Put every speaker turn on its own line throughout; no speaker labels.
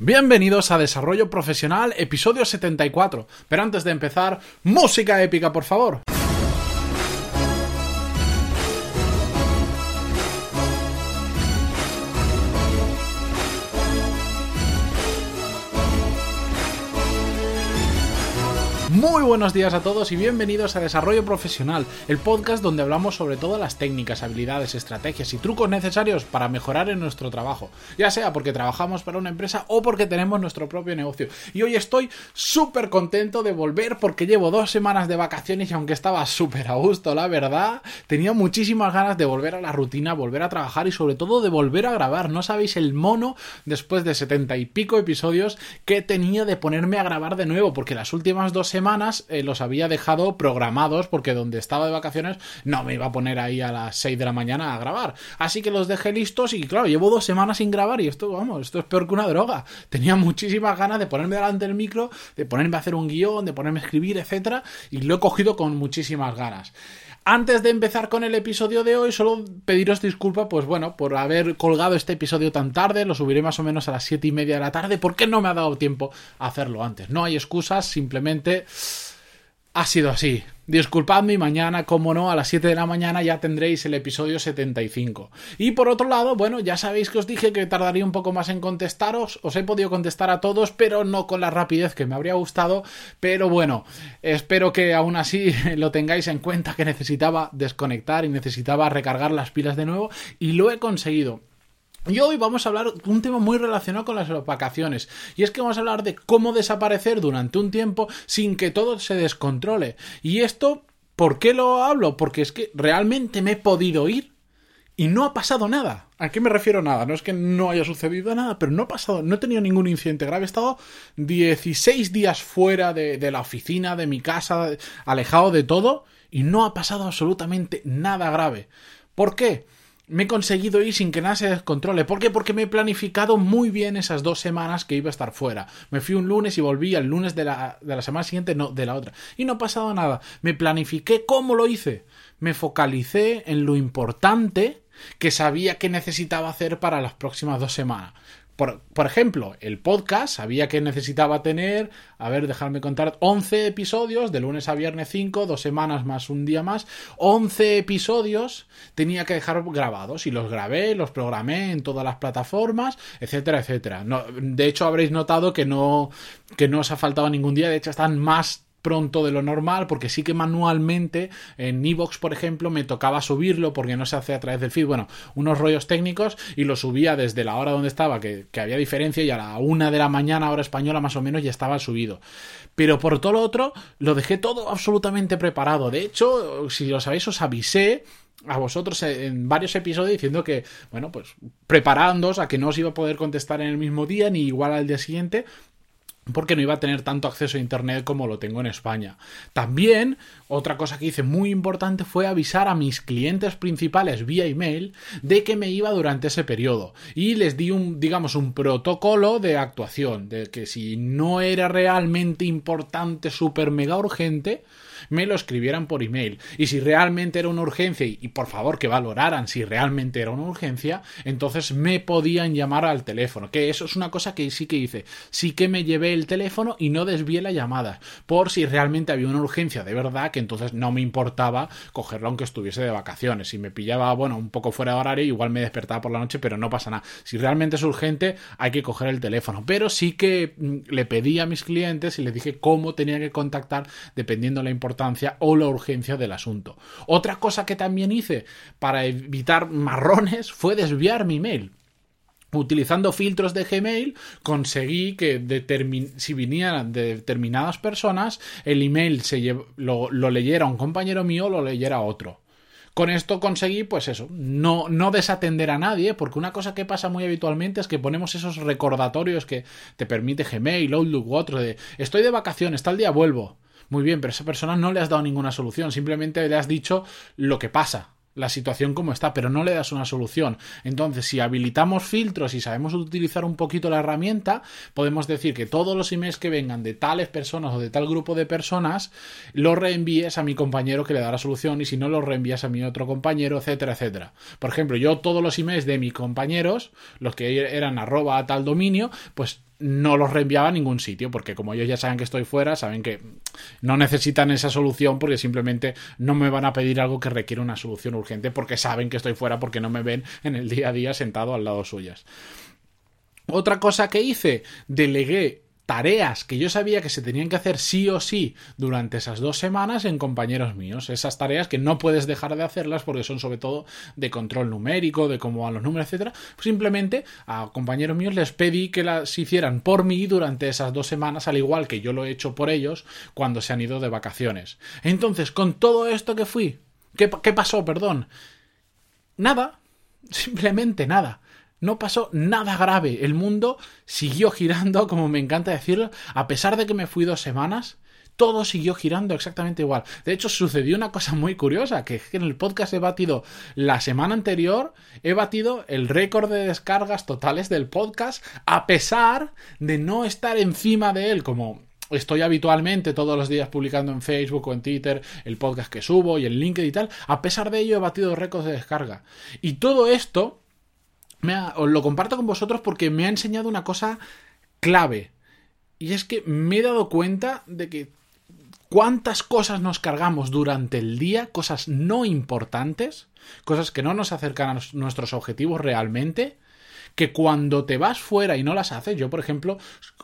Bienvenidos a Desarrollo Profesional, episodio 74. Pero antes de empezar, música épica, por favor. Buenos días a todos y bienvenidos a Desarrollo Profesional, el podcast donde hablamos sobre todas las técnicas, habilidades, estrategias y trucos necesarios para mejorar en nuestro trabajo, ya sea porque trabajamos para una empresa o porque tenemos nuestro propio negocio. Y hoy estoy súper contento de volver porque llevo dos semanas de vacaciones y aunque estaba súper a gusto, la verdad, tenía muchísimas ganas de volver a la rutina, volver a trabajar y sobre todo de volver a grabar. No sabéis el mono después de setenta y pico episodios que tenía de ponerme a grabar de nuevo porque las últimas dos semanas eh, los había dejado programados porque donde estaba de vacaciones no me iba a poner ahí a las 6 de la mañana a grabar. Así que los dejé listos y claro, llevo dos semanas sin grabar y esto, vamos, esto es peor que una droga. Tenía muchísimas ganas de ponerme delante del micro, de ponerme a hacer un guion, de ponerme a escribir, etcétera, y lo he cogido con muchísimas ganas. Antes de empezar con el episodio de hoy, solo pediros disculpas, pues bueno, por haber colgado este episodio tan tarde, lo subiré más o menos a las siete y media de la tarde, porque no me ha dado tiempo a hacerlo antes. No hay excusas, simplemente ha sido así. Disculpadme mañana, como no, a las 7 de la mañana ya tendréis el episodio 75. Y por otro lado, bueno, ya sabéis que os dije que tardaría un poco más en contestaros, os he podido contestar a todos, pero no con la rapidez que me habría gustado, pero bueno, espero que aún así lo tengáis en cuenta que necesitaba desconectar y necesitaba recargar las pilas de nuevo y lo he conseguido. Y hoy vamos a hablar de un tema muy relacionado con las vacaciones. Y es que vamos a hablar de cómo desaparecer durante un tiempo sin que todo se descontrole. Y esto, ¿por qué lo hablo? Porque es que realmente me he podido ir y no ha pasado nada. ¿A qué me refiero nada? No es que no haya sucedido nada, pero no ha pasado, no he tenido ningún incidente grave. He estado 16 días fuera de, de la oficina, de mi casa, alejado de todo, y no ha pasado absolutamente nada grave. ¿Por qué? Me he conseguido ir sin que nada se descontrole. ¿Por qué? Porque me he planificado muy bien esas dos semanas que iba a estar fuera. Me fui un lunes y volví al lunes de la, de la semana siguiente, no, de la otra. Y no ha pasado nada. Me planifiqué cómo lo hice. Me focalicé en lo importante que sabía que necesitaba hacer para las próximas dos semanas. Por, ejemplo, el podcast sabía que necesitaba tener, a ver, dejadme contar, 11 episodios, de lunes a viernes 5, dos semanas más un día más, 11 episodios tenía que dejar grabados y los grabé, los programé en todas las plataformas, etcétera, etcétera. No, de hecho, habréis notado que no, que no os ha faltado ningún día, de hecho están más pronto de lo normal, porque sí que manualmente en Evox, por ejemplo, me tocaba subirlo porque no se hace a través del feed. Bueno, unos rollos técnicos y lo subía desde la hora donde estaba, que, había diferencia, y a la una de la mañana, hora española, más o menos, ya estaba subido. Pero por todo lo otro, lo dejé todo absolutamente preparado. De hecho, si lo sabéis, os avisé a vosotros en varios episodios diciendo que, bueno, pues preparándoos a que no os iba a poder contestar en el mismo día ni igual al día siguiente, porque no iba a tener tanto acceso a Internet como lo tengo en España. También, otra cosa que hice muy importante fue avisar a mis clientes principales vía email de que me iba durante ese periodo y les di un, digamos, un protocolo de actuación, de que si no era realmente importante, súper mega urgente, me lo escribieran por email. Y si realmente era una urgencia, y, por favor que valoraran si realmente era una urgencia, entonces me podían llamar al teléfono. Que eso es una cosa que sí que hice. Sí que me llevé el teléfono y no desvié la llamada. Por si realmente había una urgencia de verdad, que entonces no me importaba cogerlo aunque estuviese de vacaciones. Si me pillaba, bueno, un poco fuera de horario, igual me despertaba por la noche, pero no pasa nada. Si realmente es urgente, hay que coger el teléfono. Pero sí que mm, le pedí a mis clientes y les dije cómo tenía que contactar dependiendo de la importancia o la urgencia del asunto. Otra cosa que también hice para evitar marrones fue desviar mi email. Utilizando filtros de Gmail conseguí que si vinieran de determinadas personas el email se lo, lo leyera un compañero mío o lo leyera otro. Con esto conseguí, pues eso, no, no desatender a nadie, porque una cosa que pasa muy habitualmente es que ponemos esos recordatorios que te permite Gmail, Outlook u otro de estoy de vacaciones, tal día vuelvo. Muy bien, pero a esa persona no le has dado ninguna solución, simplemente le has dicho lo que pasa, la situación como está, pero no le das una solución. Entonces, si habilitamos filtros y sabemos utilizar un poquito la herramienta, podemos decir que todos los emails que vengan de tales personas o de tal grupo de personas, los reenvíes a mi compañero que le da la solución y si no, los reenvías a mi otro compañero, etcétera, etcétera. Por ejemplo, yo todos los emails de mis compañeros, los que eran arroba a tal dominio, pues no los reenviaba a ningún sitio, porque como ellos ya saben que estoy fuera, saben que no necesitan esa solución porque simplemente no me van a pedir algo que requiere una solución urgente porque saben que estoy fuera porque no me ven en el día a día sentado al lado suyas. Otra cosa que hice, delegué tareas que yo sabía que se tenían que hacer sí o sí durante esas dos semanas en compañeros míos. Esas tareas que no puedes dejar de hacerlas porque son sobre todo de control numérico, de cómo van los números, etcétera. simplemente a compañeros míos les pedí que las hicieran por mí durante esas dos semanas, al igual que yo lo he hecho por ellos cuando se han ido de vacaciones. Entonces, con todo esto que fui, ¿qué, qué pasó? Perdón. Nada. Simplemente nada no pasó nada grave. El mundo siguió girando, como me encanta decirlo, a pesar de que me fui dos semanas. Todo siguió girando exactamente igual. De hecho, sucedió una cosa muy curiosa, que en el podcast he batido la semana anterior, he batido el récord de descargas totales del podcast, a pesar de no estar encima de él, como estoy habitualmente todos los días publicando en Facebook o en Twitter el podcast que subo y el LinkedIn y tal. A pesar de ello, he batido récords de descarga. Y todo esto os lo comparto con vosotros porque me ha enseñado una cosa clave. Y es que me he dado cuenta de que cuántas cosas nos cargamos durante el día, cosas no importantes, cosas que no nos acercan a nuestros objetivos realmente, que cuando te vas fuera y no las haces, yo por ejemplo,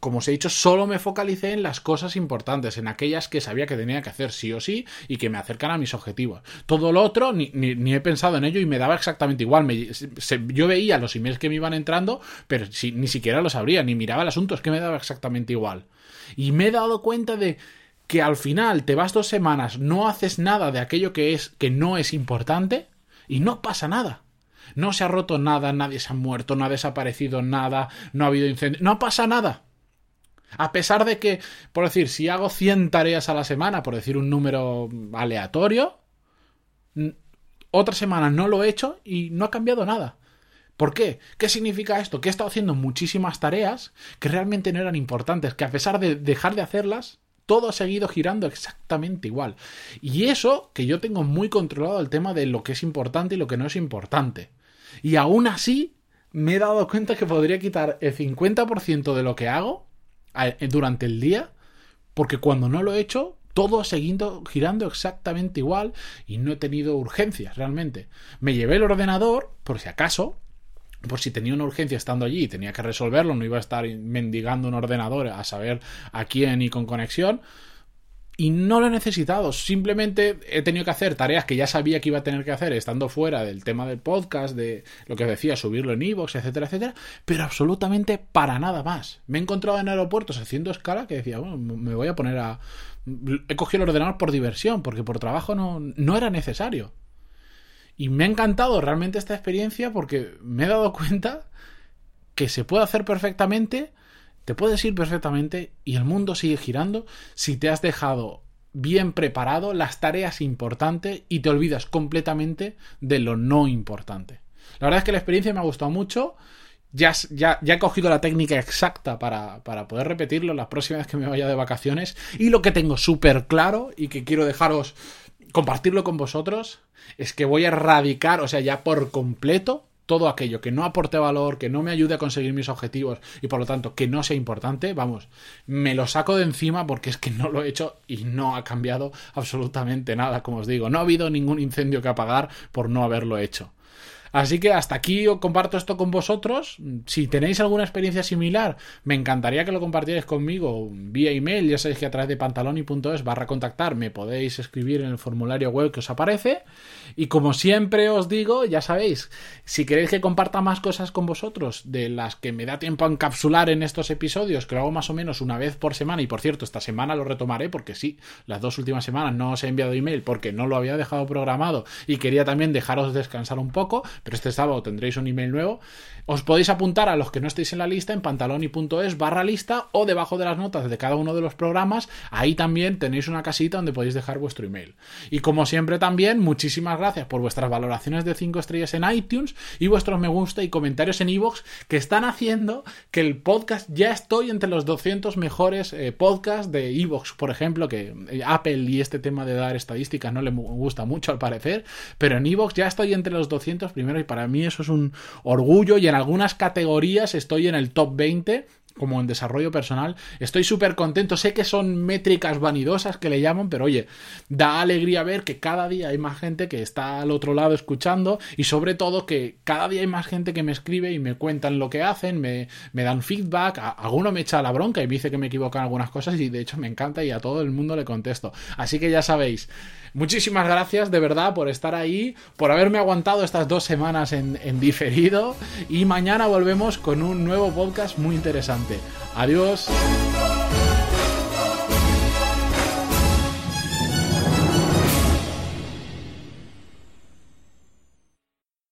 como os he dicho, solo me focalicé en las cosas importantes, en aquellas que sabía que tenía que hacer sí o sí y que me acercan a mis objetivos. Todo lo otro ni, he pensado en ello y me daba exactamente igual. yo veía los emails que me iban entrando, pero ni siquiera los abría, ni miraba el asunto, es que me daba exactamente igual. Y me he dado cuenta de que al final te vas dos semanas, no haces nada de aquello que es que no es importante y no pasa nada. No se ha roto nada, nadie se ha muerto, no ha desaparecido nada, no ha habido incendio, no pasa nada. A pesar de que, por decir, si hago 100 tareas a la semana, por decir un número aleatorio, otra semana no lo he hecho y no ha cambiado nada. ¿Por qué? ¿Qué significa esto? Que he estado haciendo muchísimas tareas que realmente no eran importantes, que a pesar de dejar de hacerlas, todo ha seguido girando exactamente igual. Y eso que yo tengo muy controlado el tema de lo que es importante y lo que no es importante. Y aún así me he dado cuenta que podría quitar el 50% de lo que hago durante el día, porque cuando no lo he hecho, todo seguido girando exactamente igual y no he tenido urgencias realmente. Me llevé el ordenador, por si acaso, por si tenía una urgencia estando allí y tenía que resolverlo, no iba a estar mendigando un ordenador a saber a quién y con conexión y no lo he necesitado. Simplemente he tenido que hacer tareas que ya sabía que iba a tener que hacer estando fuera del tema del podcast, de lo que decía, subirlo en iVoox, etcétera, etcétera, pero absolutamente para nada más. Me he encontrado en aeropuertos haciendo escala que decía, bueno, me voy a poner a. He cogido el ordenador por diversión, porque por trabajo no, no era necesario. Y me ha encantado realmente esta experiencia porque me he dado cuenta que se puede hacer perfectamente te puedes ir perfectamente y el mundo sigue girando si te has dejado bien preparado las tareas importantes y te olvidas completamente de lo no importante. La verdad es que la experiencia me ha gustado mucho. Ya, ya, ya he cogido la técnica exacta para, para, poder repetirlo las próximas que me vaya de vacaciones. Y lo que tengo súper claro y que quiero dejaros compartirlo con vosotros es que voy a erradicar, o sea, ya por completo, todo aquello que no aporte valor, que no me ayude a conseguir mis objetivos y por lo tanto que no sea importante, vamos, me lo saco de encima porque es que no lo he hecho y no ha cambiado absolutamente nada, como os digo. No ha habido ningún incendio que apagar por no haberlo hecho. Así que hasta aquí os comparto esto con vosotros. Si tenéis alguna experiencia similar, me encantaría que lo compartierais conmigo vía email. Ya sabéis que a través de pantaloni.es barra contactar me podéis escribir en el formulario web que os aparece. Y como siempre os digo, ya sabéis, si queréis que comparta más cosas con vosotros, de las que me da tiempo a encapsular en estos episodios, que lo hago más o menos una vez por semana, y por cierto, esta semana lo retomaré porque sí, las dos últimas semanas no os he enviado email porque no lo había dejado programado y quería también dejaros descansar un poco, pero este sábado tendréis un email nuevo. Os podéis apuntar a los que no estéis en la lista en pantaloni.es barra lista o debajo de las notas de cada uno de los programas. Ahí también tenéis una casita donde podéis dejar vuestro email. Y como siempre también, muchísimas gracias por vuestras valoraciones de 5 estrellas en iTunes y vuestros me gusta y comentarios en iVoox que están haciendo que el podcast ya estoy entre los 200 mejores eh, podcasts de iVoox, por ejemplo, que eh, Apple y este tema de dar estadísticas no le gusta mucho al parecer, pero en iVoox ya estoy entre los 200 y para mí eso es un orgullo y en algunas categorías estoy en el top 20 como en desarrollo personal. Estoy súper contento. Sé que son métricas vanidosas que le llaman, pero oye, da alegría ver que cada día hay más gente que está al otro lado escuchando y sobre todo que cada día hay más gente que me escribe y me cuentan lo que hacen, me, me dan feedback. A, alguno me echa la bronca y me dice que me equivocan algunas cosas y de hecho me encanta y a todo el mundo le contesto. Así que ya sabéis. Muchísimas gracias de verdad por estar ahí, por haberme aguantado estas dos semanas en, en diferido y mañana volvemos con un nuevo podcast muy interesante. Adiós.